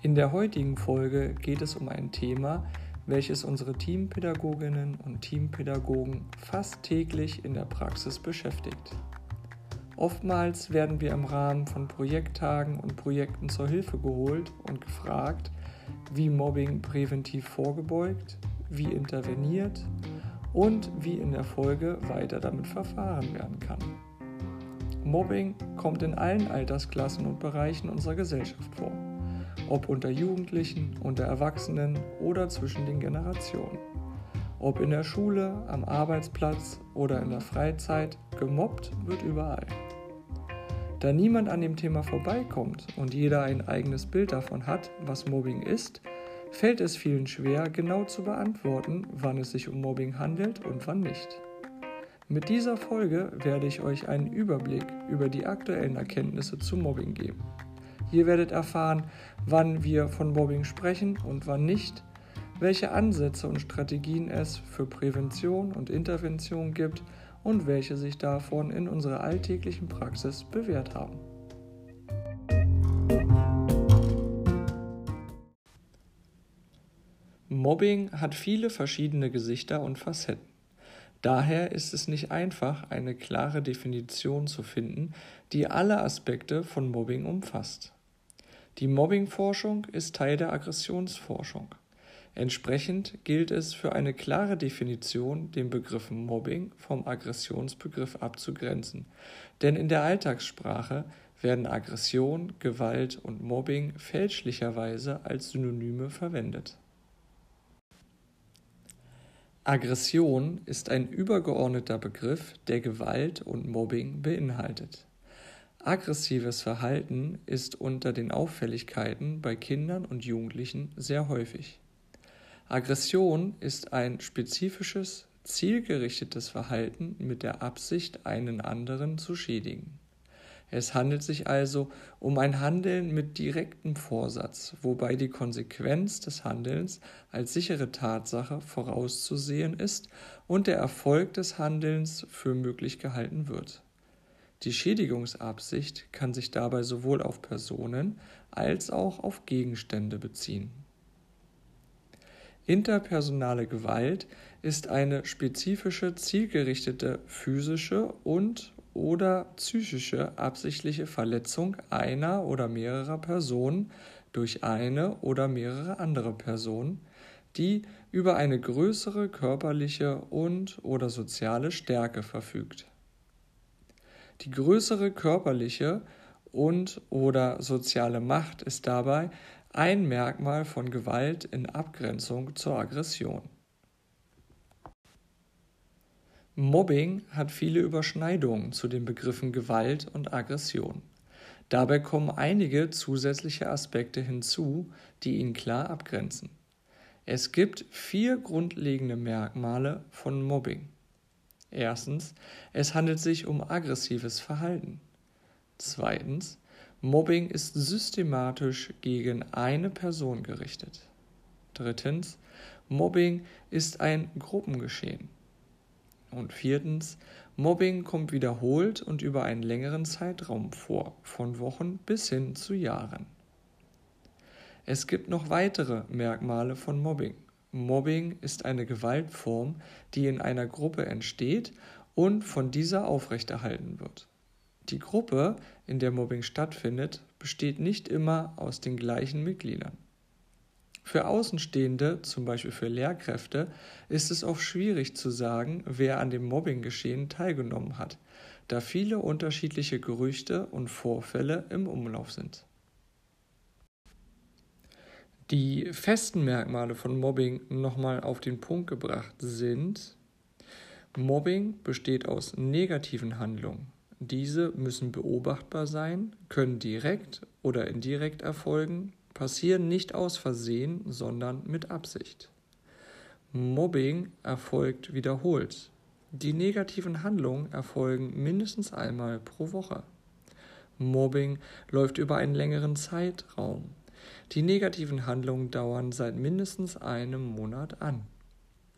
In der heutigen Folge geht es um ein Thema, welches unsere Teampädagoginnen und Teampädagogen fast täglich in der Praxis beschäftigt. Oftmals werden wir im Rahmen von Projekttagen und Projekten zur Hilfe geholt und gefragt, wie Mobbing präventiv vorgebeugt, wie interveniert und wie in der Folge weiter damit verfahren werden kann. Mobbing kommt in allen Altersklassen und Bereichen unserer Gesellschaft vor ob unter Jugendlichen, unter Erwachsenen oder zwischen den Generationen. Ob in der Schule, am Arbeitsplatz oder in der Freizeit, gemobbt wird überall. Da niemand an dem Thema vorbeikommt und jeder ein eigenes Bild davon hat, was Mobbing ist, fällt es vielen schwer, genau zu beantworten, wann es sich um Mobbing handelt und wann nicht. Mit dieser Folge werde ich euch einen Überblick über die aktuellen Erkenntnisse zu Mobbing geben. Ihr werdet erfahren, wann wir von Mobbing sprechen und wann nicht, welche Ansätze und Strategien es für Prävention und Intervention gibt und welche sich davon in unserer alltäglichen Praxis bewährt haben. Mobbing hat viele verschiedene Gesichter und Facetten. Daher ist es nicht einfach, eine klare Definition zu finden, die alle Aspekte von Mobbing umfasst. Die Mobbingforschung ist Teil der Aggressionsforschung. Entsprechend gilt es für eine klare Definition, den Begriff Mobbing vom Aggressionsbegriff abzugrenzen, denn in der Alltagssprache werden Aggression, Gewalt und Mobbing fälschlicherweise als Synonyme verwendet. Aggression ist ein übergeordneter Begriff, der Gewalt und Mobbing beinhaltet. Aggressives Verhalten ist unter den Auffälligkeiten bei Kindern und Jugendlichen sehr häufig. Aggression ist ein spezifisches, zielgerichtetes Verhalten mit der Absicht, einen anderen zu schädigen. Es handelt sich also um ein Handeln mit direktem Vorsatz, wobei die Konsequenz des Handelns als sichere Tatsache vorauszusehen ist und der Erfolg des Handelns für möglich gehalten wird. Die Schädigungsabsicht kann sich dabei sowohl auf Personen als auch auf Gegenstände beziehen. Interpersonale Gewalt ist eine spezifische, zielgerichtete physische und oder psychische absichtliche Verletzung einer oder mehrerer Personen durch eine oder mehrere andere Personen, die über eine größere körperliche und oder soziale Stärke verfügt. Die größere körperliche und oder soziale Macht ist dabei ein Merkmal von Gewalt in Abgrenzung zur Aggression. Mobbing hat viele Überschneidungen zu den Begriffen Gewalt und Aggression. Dabei kommen einige zusätzliche Aspekte hinzu, die ihn klar abgrenzen. Es gibt vier grundlegende Merkmale von Mobbing. Erstens, es handelt sich um aggressives Verhalten. Zweitens, Mobbing ist systematisch gegen eine Person gerichtet. Drittens, Mobbing ist ein Gruppengeschehen. Und viertens, Mobbing kommt wiederholt und über einen längeren Zeitraum vor, von Wochen bis hin zu Jahren. Es gibt noch weitere Merkmale von Mobbing. Mobbing ist eine Gewaltform, die in einer Gruppe entsteht und von dieser aufrechterhalten wird. Die Gruppe, in der Mobbing stattfindet, besteht nicht immer aus den gleichen Mitgliedern. Für Außenstehende, zum Beispiel für Lehrkräfte, ist es oft schwierig zu sagen, wer an dem Mobbinggeschehen teilgenommen hat, da viele unterschiedliche Gerüchte und Vorfälle im Umlauf sind. Die festen Merkmale von Mobbing nochmal auf den Punkt gebracht sind, Mobbing besteht aus negativen Handlungen. Diese müssen beobachtbar sein, können direkt oder indirekt erfolgen, passieren nicht aus Versehen, sondern mit Absicht. Mobbing erfolgt wiederholt. Die negativen Handlungen erfolgen mindestens einmal pro Woche. Mobbing läuft über einen längeren Zeitraum. Die negativen Handlungen dauern seit mindestens einem Monat an.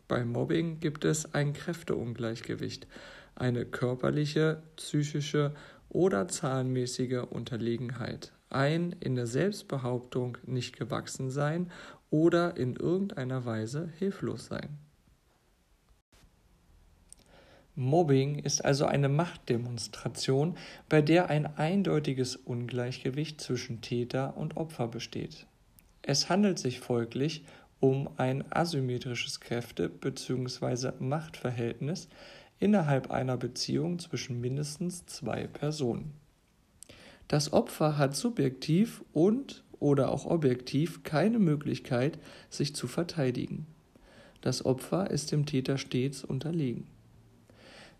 Beim Mobbing gibt es ein Kräfteungleichgewicht, eine körperliche, psychische oder zahlenmäßige Unterlegenheit, ein in der Selbstbehauptung nicht gewachsen sein oder in irgendeiner Weise hilflos sein. Mobbing ist also eine Machtdemonstration, bei der ein eindeutiges Ungleichgewicht zwischen Täter und Opfer besteht. Es handelt sich folglich um ein asymmetrisches Kräfte- bzw. Machtverhältnis innerhalb einer Beziehung zwischen mindestens zwei Personen. Das Opfer hat subjektiv und oder auch objektiv keine Möglichkeit, sich zu verteidigen. Das Opfer ist dem Täter stets unterlegen.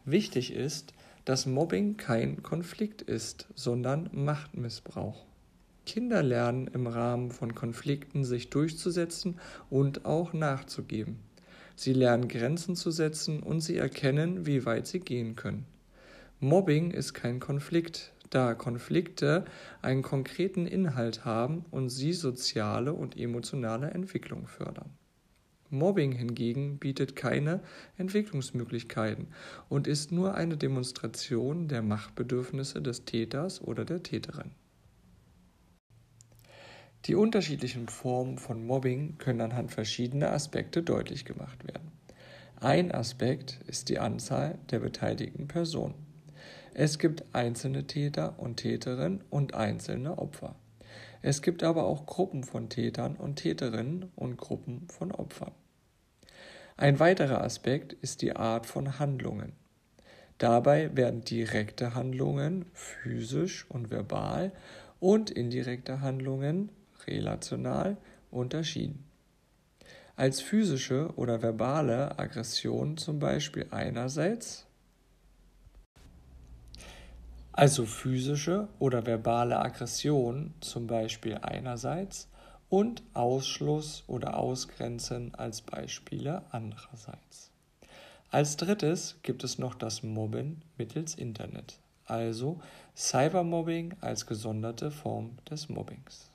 Wichtig ist, dass Mobbing kein Konflikt ist, sondern Machtmissbrauch. Kinder lernen im Rahmen von Konflikten sich durchzusetzen und auch nachzugeben. Sie lernen Grenzen zu setzen und sie erkennen, wie weit sie gehen können. Mobbing ist kein Konflikt, da Konflikte einen konkreten Inhalt haben und sie soziale und emotionale Entwicklung fördern. Mobbing hingegen bietet keine Entwicklungsmöglichkeiten und ist nur eine Demonstration der Machtbedürfnisse des Täters oder der Täterin. Die unterschiedlichen Formen von Mobbing können anhand verschiedener Aspekte deutlich gemacht werden. Ein Aspekt ist die Anzahl der beteiligten Personen. Es gibt einzelne Täter und Täterinnen und einzelne Opfer. Es gibt aber auch Gruppen von Tätern und Täterinnen und Gruppen von Opfern. Ein weiterer Aspekt ist die Art von Handlungen. Dabei werden direkte Handlungen physisch und verbal und indirekte Handlungen relational unterschieden. Als physische oder verbale Aggression zum Beispiel einerseits, also physische oder verbale Aggression zum Beispiel einerseits und Ausschluss oder Ausgrenzen als Beispiele andererseits. Als drittes gibt es noch das Mobben mittels Internet, also Cybermobbing als gesonderte Form des Mobbings.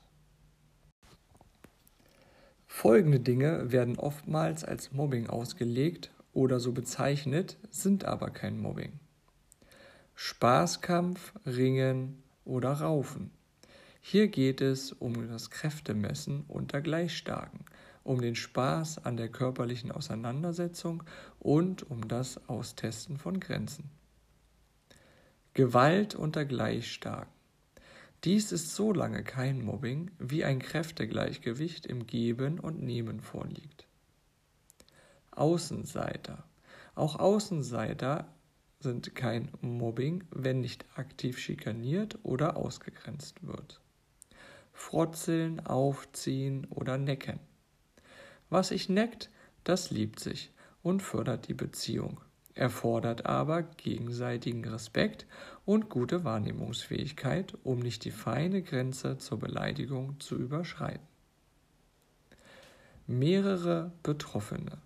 Folgende Dinge werden oftmals als Mobbing ausgelegt oder so bezeichnet, sind aber kein Mobbing. Spaßkampf, Ringen oder Raufen. Hier geht es um das Kräftemessen unter Gleichstarken, um den Spaß an der körperlichen Auseinandersetzung und um das Austesten von Grenzen. Gewalt unter Gleichstarken. Dies ist so lange kein Mobbing, wie ein Kräftegleichgewicht im Geben und Nehmen vorliegt. Außenseiter. Auch Außenseiter sind kein Mobbing, wenn nicht aktiv schikaniert oder ausgegrenzt wird frotzeln, aufziehen oder necken. Was sich neckt, das liebt sich und fördert die Beziehung, erfordert aber gegenseitigen Respekt und gute Wahrnehmungsfähigkeit, um nicht die feine Grenze zur Beleidigung zu überschreiten. Mehrere Betroffene.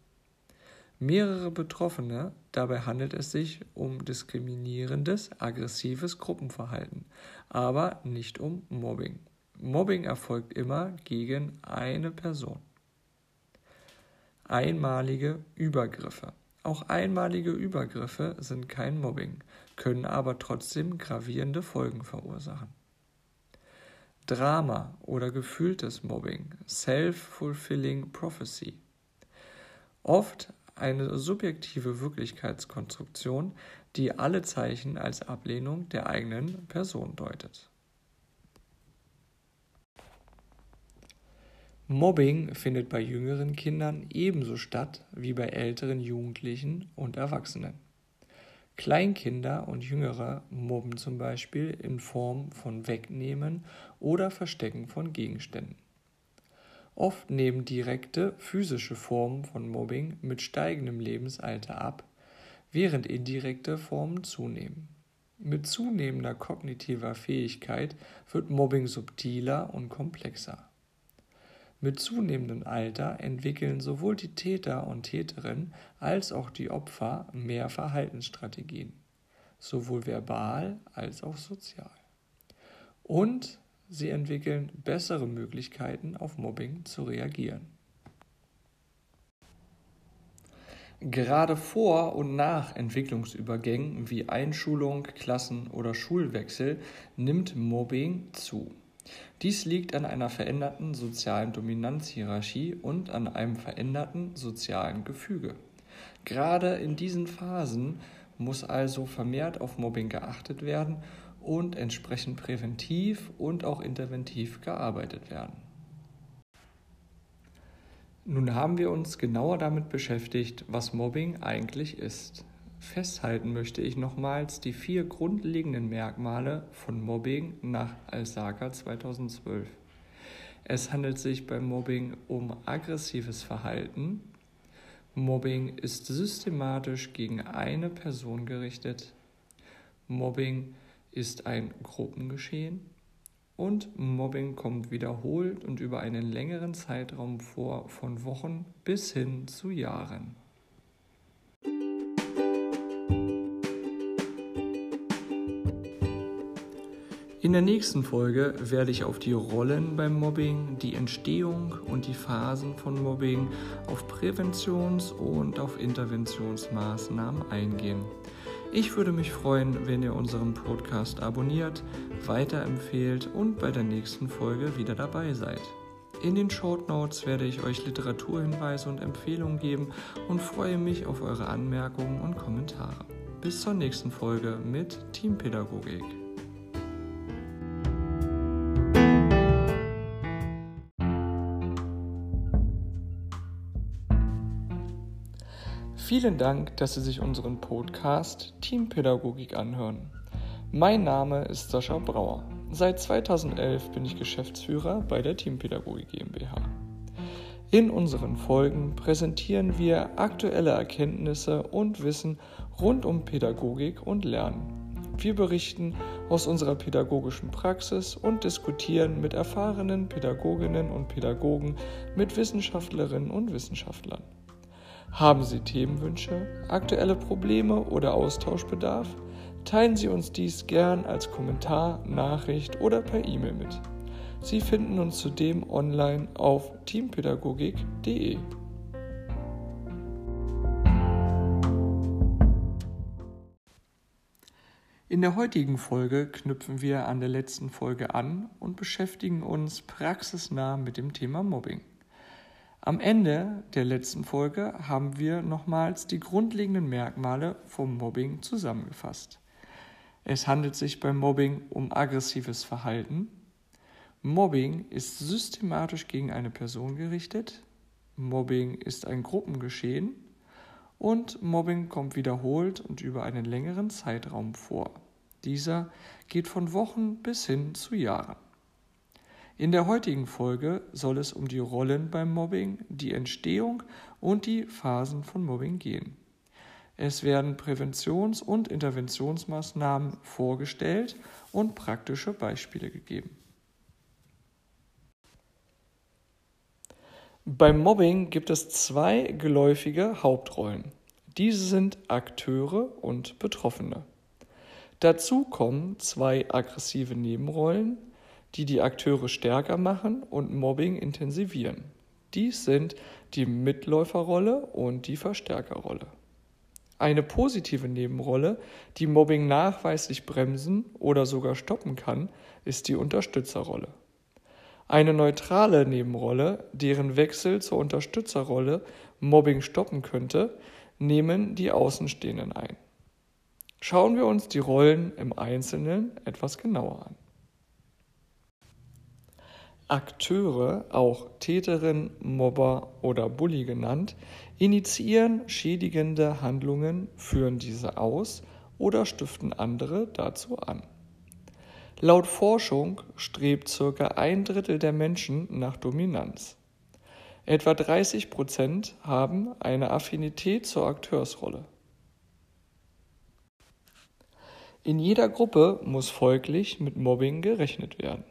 Mehrere Betroffene, dabei handelt es sich um diskriminierendes, aggressives Gruppenverhalten, aber nicht um Mobbing. Mobbing erfolgt immer gegen eine Person. Einmalige Übergriffe. Auch einmalige Übergriffe sind kein Mobbing, können aber trotzdem gravierende Folgen verursachen. Drama oder gefühltes Mobbing, Self-Fulfilling Prophecy. Oft eine subjektive Wirklichkeitskonstruktion, die alle Zeichen als Ablehnung der eigenen Person deutet. Mobbing findet bei jüngeren Kindern ebenso statt wie bei älteren Jugendlichen und Erwachsenen. Kleinkinder und Jüngere mobben zum Beispiel in Form von Wegnehmen oder Verstecken von Gegenständen. Oft nehmen direkte physische Formen von Mobbing mit steigendem Lebensalter ab, während indirekte Formen zunehmen. Mit zunehmender kognitiver Fähigkeit wird Mobbing subtiler und komplexer. Mit zunehmendem Alter entwickeln sowohl die Täter und Täterinnen als auch die Opfer mehr Verhaltensstrategien, sowohl verbal als auch sozial. Und sie entwickeln bessere Möglichkeiten, auf Mobbing zu reagieren. Gerade vor und nach Entwicklungsübergängen wie Einschulung, Klassen- oder Schulwechsel nimmt Mobbing zu. Dies liegt an einer veränderten sozialen Dominanzhierarchie und an einem veränderten sozialen Gefüge. Gerade in diesen Phasen muss also vermehrt auf Mobbing geachtet werden und entsprechend präventiv und auch interventiv gearbeitet werden. Nun haben wir uns genauer damit beschäftigt, was Mobbing eigentlich ist. Festhalten möchte ich nochmals die vier grundlegenden Merkmale von Mobbing nach Alsaga 2012. Es handelt sich beim Mobbing um aggressives Verhalten. Mobbing ist systematisch gegen eine Person gerichtet. Mobbing ist ein Gruppengeschehen. Und Mobbing kommt wiederholt und über einen längeren Zeitraum vor, von Wochen bis hin zu Jahren. In der nächsten Folge werde ich auf die Rollen beim Mobbing, die Entstehung und die Phasen von Mobbing, auf Präventions- und auf Interventionsmaßnahmen eingehen. Ich würde mich freuen, wenn ihr unseren Podcast abonniert, weiterempfehlt und bei der nächsten Folge wieder dabei seid. In den Short Notes werde ich euch Literaturhinweise und Empfehlungen geben und freue mich auf eure Anmerkungen und Kommentare. Bis zur nächsten Folge mit Teampädagogik. Vielen Dank, dass Sie sich unseren Podcast Teampädagogik anhören. Mein Name ist Sascha Brauer. Seit 2011 bin ich Geschäftsführer bei der Teampädagogik GmbH. In unseren Folgen präsentieren wir aktuelle Erkenntnisse und Wissen rund um Pädagogik und Lernen. Wir berichten aus unserer pädagogischen Praxis und diskutieren mit erfahrenen Pädagoginnen und Pädagogen, mit Wissenschaftlerinnen und Wissenschaftlern. Haben Sie Themenwünsche, aktuelle Probleme oder Austauschbedarf? Teilen Sie uns dies gern als Kommentar, Nachricht oder per E-Mail mit. Sie finden uns zudem online auf teampädagogik.de. In der heutigen Folge knüpfen wir an der letzten Folge an und beschäftigen uns praxisnah mit dem Thema Mobbing. Am Ende der letzten Folge haben wir nochmals die grundlegenden Merkmale vom Mobbing zusammengefasst. Es handelt sich beim Mobbing um aggressives Verhalten. Mobbing ist systematisch gegen eine Person gerichtet. Mobbing ist ein Gruppengeschehen. Und Mobbing kommt wiederholt und über einen längeren Zeitraum vor. Dieser geht von Wochen bis hin zu Jahren. In der heutigen Folge soll es um die Rollen beim Mobbing, die Entstehung und die Phasen von Mobbing gehen. Es werden Präventions- und Interventionsmaßnahmen vorgestellt und praktische Beispiele gegeben. Beim Mobbing gibt es zwei geläufige Hauptrollen. Diese sind Akteure und Betroffene. Dazu kommen zwei aggressive Nebenrollen, die die Akteure stärker machen und Mobbing intensivieren. Dies sind die Mitläuferrolle und die Verstärkerrolle. Eine positive Nebenrolle, die Mobbing nachweislich bremsen oder sogar stoppen kann, ist die Unterstützerrolle. Eine neutrale Nebenrolle, deren Wechsel zur Unterstützerrolle Mobbing stoppen könnte, nehmen die Außenstehenden ein. Schauen wir uns die Rollen im Einzelnen etwas genauer an. Akteure, auch Täterin, Mobber oder Bully genannt, initiieren schädigende Handlungen, führen diese aus oder stiften andere dazu an. Laut Forschung strebt circa ein Drittel der Menschen nach Dominanz. Etwa 30 Prozent haben eine Affinität zur Akteursrolle. In jeder Gruppe muss folglich mit Mobbing gerechnet werden.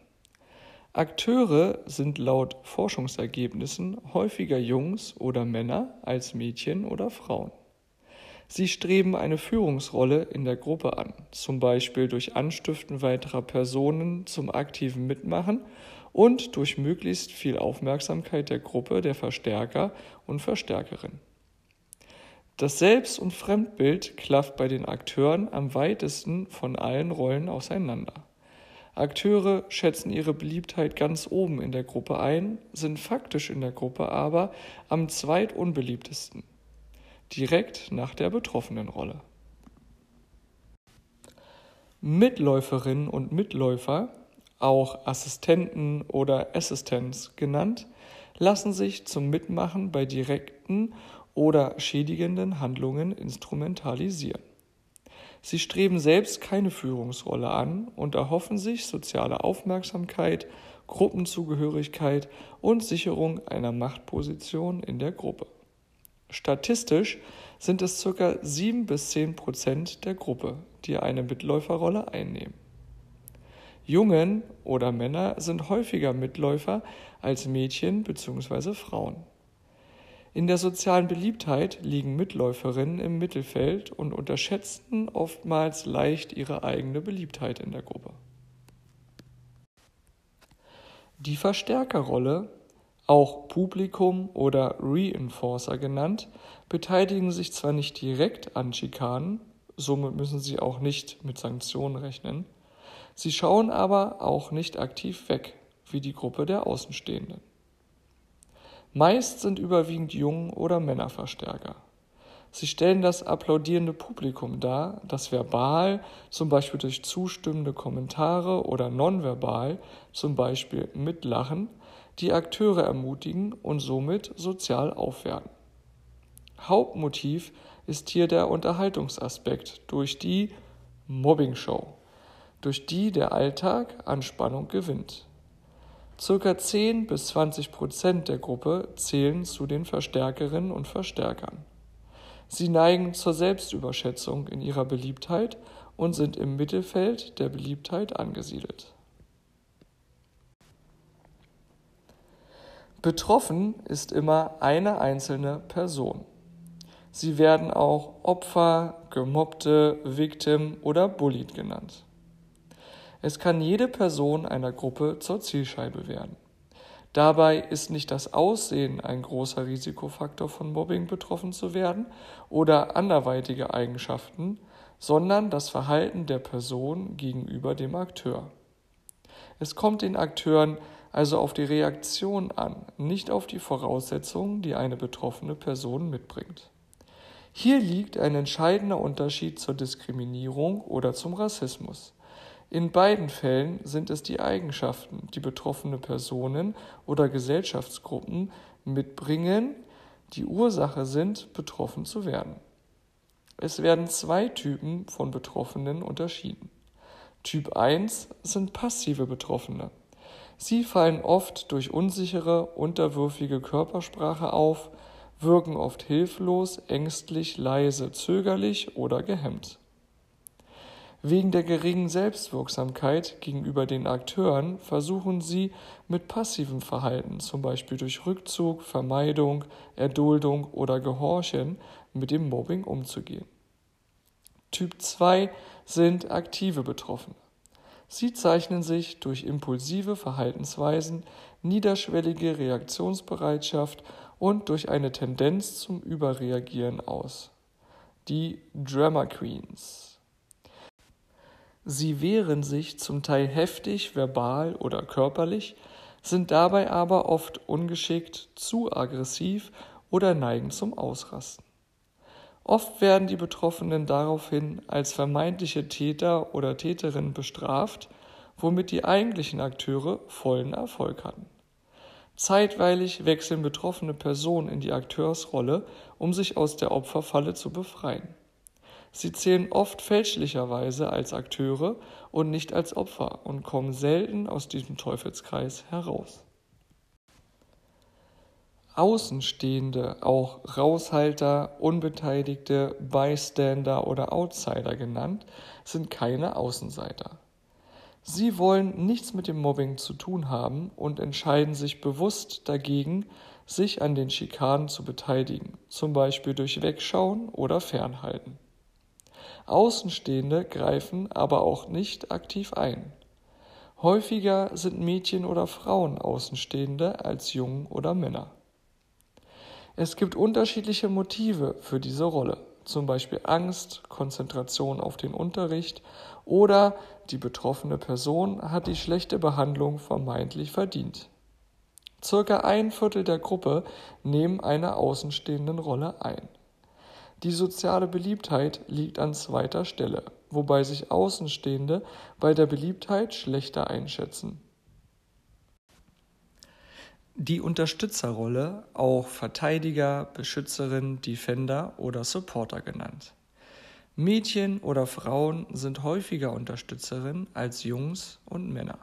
Akteure sind laut Forschungsergebnissen häufiger Jungs oder Männer als Mädchen oder Frauen. Sie streben eine Führungsrolle in der Gruppe an, zum Beispiel durch Anstiften weiterer Personen zum aktiven Mitmachen und durch möglichst viel Aufmerksamkeit der Gruppe der Verstärker und Verstärkerin. Das Selbst- und Fremdbild klafft bei den Akteuren am weitesten von allen Rollen auseinander. Akteure schätzen ihre Beliebtheit ganz oben in der Gruppe ein, sind faktisch in der Gruppe aber am zweitunbeliebtesten, direkt nach der betroffenen Rolle. Mitläuferinnen und Mitläufer, auch Assistenten oder Assistants genannt, lassen sich zum Mitmachen bei direkten oder schädigenden Handlungen instrumentalisieren. Sie streben selbst keine Führungsrolle an und erhoffen sich soziale Aufmerksamkeit, Gruppenzugehörigkeit und Sicherung einer Machtposition in der Gruppe. Statistisch sind es ca. 7 bis 10 Prozent der Gruppe, die eine Mitläuferrolle einnehmen. Jungen oder Männer sind häufiger Mitläufer als Mädchen bzw. Frauen. In der sozialen Beliebtheit liegen Mitläuferinnen im Mittelfeld und unterschätzen oftmals leicht ihre eigene Beliebtheit in der Gruppe. Die Verstärkerrolle, auch Publikum oder Reinforcer genannt, beteiligen sich zwar nicht direkt an Schikanen, somit müssen sie auch nicht mit Sanktionen rechnen, sie schauen aber auch nicht aktiv weg, wie die Gruppe der Außenstehenden. Meist sind überwiegend Jungen oder Männerverstärker. Sie stellen das applaudierende Publikum dar, das verbal, zum Beispiel durch zustimmende Kommentare oder nonverbal, zum Beispiel mit Lachen, die Akteure ermutigen und somit sozial aufwerten. Hauptmotiv ist hier der Unterhaltungsaspekt durch die Mobbing-Show, durch die der Alltag an Spannung gewinnt. Circa 10 bis 20 Prozent der Gruppe zählen zu den Verstärkerinnen und Verstärkern. Sie neigen zur Selbstüberschätzung in ihrer Beliebtheit und sind im Mittelfeld der Beliebtheit angesiedelt. Betroffen ist immer eine einzelne Person. Sie werden auch Opfer, Gemobbte, Victim oder Bullied genannt. Es kann jede Person einer Gruppe zur Zielscheibe werden. Dabei ist nicht das Aussehen ein großer Risikofaktor von Mobbing betroffen zu werden oder anderweitige Eigenschaften, sondern das Verhalten der Person gegenüber dem Akteur. Es kommt den Akteuren also auf die Reaktion an, nicht auf die Voraussetzungen, die eine betroffene Person mitbringt. Hier liegt ein entscheidender Unterschied zur Diskriminierung oder zum Rassismus. In beiden Fällen sind es die Eigenschaften, die betroffene Personen oder Gesellschaftsgruppen mitbringen, die Ursache sind, betroffen zu werden. Es werden zwei Typen von Betroffenen unterschieden. Typ 1 sind passive Betroffene. Sie fallen oft durch unsichere, unterwürfige Körpersprache auf, wirken oft hilflos, ängstlich, leise, zögerlich oder gehemmt. Wegen der geringen Selbstwirksamkeit gegenüber den Akteuren versuchen sie mit passivem Verhalten, zum Beispiel durch Rückzug, Vermeidung, Erduldung oder Gehorchen, mit dem Mobbing umzugehen. Typ 2 sind aktive Betroffene. Sie zeichnen sich durch impulsive Verhaltensweisen, niederschwellige Reaktionsbereitschaft und durch eine Tendenz zum Überreagieren aus. Die Drama Queens. Sie wehren sich zum Teil heftig, verbal oder körperlich, sind dabei aber oft ungeschickt, zu aggressiv oder neigen zum Ausrasten. Oft werden die Betroffenen daraufhin als vermeintliche Täter oder Täterin bestraft, womit die eigentlichen Akteure vollen Erfolg hatten. Zeitweilig wechseln betroffene Personen in die Akteursrolle, um sich aus der Opferfalle zu befreien. Sie zählen oft fälschlicherweise als Akteure und nicht als Opfer und kommen selten aus diesem Teufelskreis heraus. Außenstehende, auch Raushalter, Unbeteiligte, Bystander oder Outsider genannt, sind keine Außenseiter. Sie wollen nichts mit dem Mobbing zu tun haben und entscheiden sich bewusst dagegen, sich an den Schikanen zu beteiligen, zum Beispiel durch Wegschauen oder Fernhalten. Außenstehende greifen aber auch nicht aktiv ein. Häufiger sind Mädchen oder Frauen Außenstehende als Jungen oder Männer. Es gibt unterschiedliche Motive für diese Rolle. zum Beispiel Angst, Konzentration auf den Unterricht oder die betroffene Person hat die schlechte Behandlung vermeintlich verdient. Circa ein Viertel der Gruppe nehmen eine außenstehenden Rolle ein. Die soziale Beliebtheit liegt an zweiter Stelle, wobei sich Außenstehende bei der Beliebtheit schlechter einschätzen. Die Unterstützerrolle, auch Verteidiger, Beschützerin, Defender oder Supporter genannt. Mädchen oder Frauen sind häufiger Unterstützerin als Jungs und Männer.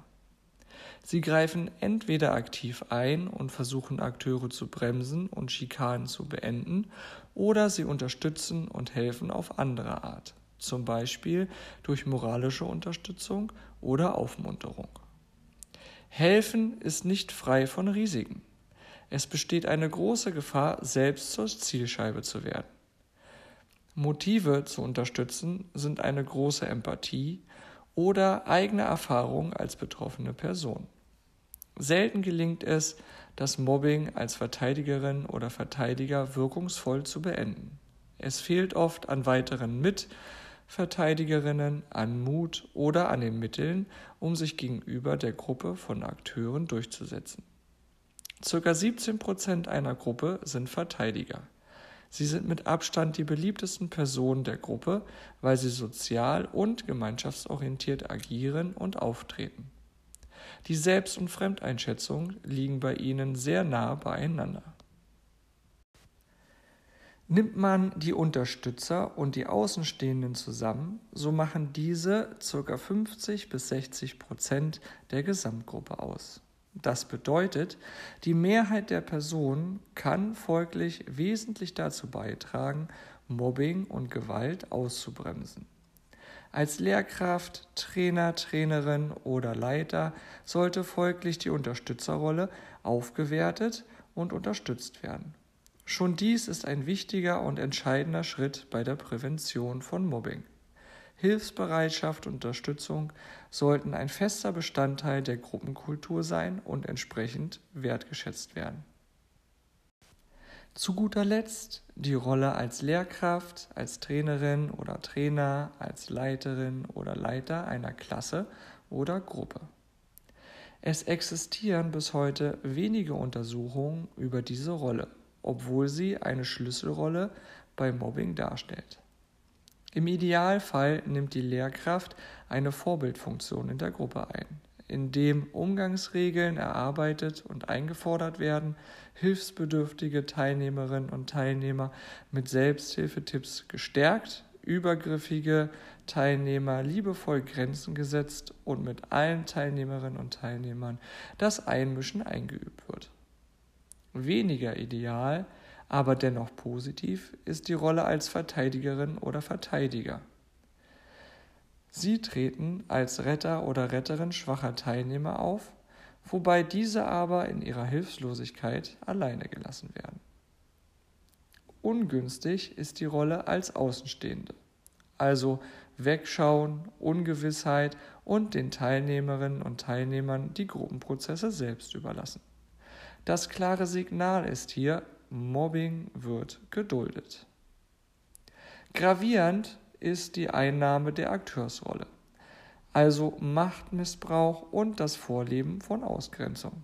Sie greifen entweder aktiv ein und versuchen Akteure zu bremsen und Schikanen zu beenden, oder sie unterstützen und helfen auf andere Art, zum Beispiel durch moralische Unterstützung oder Aufmunterung. Helfen ist nicht frei von Risiken. Es besteht eine große Gefahr, selbst zur Zielscheibe zu werden. Motive zu unterstützen sind eine große Empathie oder eigene Erfahrung als betroffene Person. Selten gelingt es, das Mobbing als Verteidigerin oder Verteidiger wirkungsvoll zu beenden. Es fehlt oft an weiteren Mitverteidigerinnen, an Mut oder an den Mitteln, um sich gegenüber der Gruppe von Akteuren durchzusetzen. Circa 17 Prozent einer Gruppe sind Verteidiger. Sie sind mit Abstand die beliebtesten Personen der Gruppe, weil sie sozial und gemeinschaftsorientiert agieren und auftreten. Die Selbst- und Fremdeinschätzung liegen bei ihnen sehr nah beieinander. Nimmt man die Unterstützer und die Außenstehenden zusammen, so machen diese ca. 50 bis 60 Prozent der Gesamtgruppe aus. Das bedeutet, die Mehrheit der Personen kann folglich wesentlich dazu beitragen, Mobbing und Gewalt auszubremsen. Als Lehrkraft, Trainer, Trainerin oder Leiter sollte folglich die Unterstützerrolle aufgewertet und unterstützt werden. Schon dies ist ein wichtiger und entscheidender Schritt bei der Prävention von Mobbing. Hilfsbereitschaft und Unterstützung sollten ein fester Bestandteil der Gruppenkultur sein und entsprechend wertgeschätzt werden. Zu guter Letzt die Rolle als Lehrkraft, als Trainerin oder Trainer, als Leiterin oder Leiter einer Klasse oder Gruppe. Es existieren bis heute wenige Untersuchungen über diese Rolle, obwohl sie eine Schlüsselrolle bei Mobbing darstellt. Im Idealfall nimmt die Lehrkraft eine Vorbildfunktion in der Gruppe ein in dem Umgangsregeln erarbeitet und eingefordert werden, hilfsbedürftige Teilnehmerinnen und Teilnehmer mit Selbsthilfetipps gestärkt, übergriffige Teilnehmer liebevoll Grenzen gesetzt und mit allen Teilnehmerinnen und Teilnehmern das Einmischen eingeübt wird. Weniger ideal, aber dennoch positiv ist die Rolle als Verteidigerin oder Verteidiger. Sie treten als Retter oder Retterin schwacher Teilnehmer auf, wobei diese aber in ihrer Hilflosigkeit alleine gelassen werden. Ungünstig ist die Rolle als Außenstehende, also Wegschauen, Ungewissheit und den Teilnehmerinnen und Teilnehmern die Gruppenprozesse selbst überlassen. Das klare Signal ist hier, Mobbing wird geduldet. Gravierend ist die Einnahme der Akteursrolle, also Machtmissbrauch und das Vorleben von Ausgrenzung.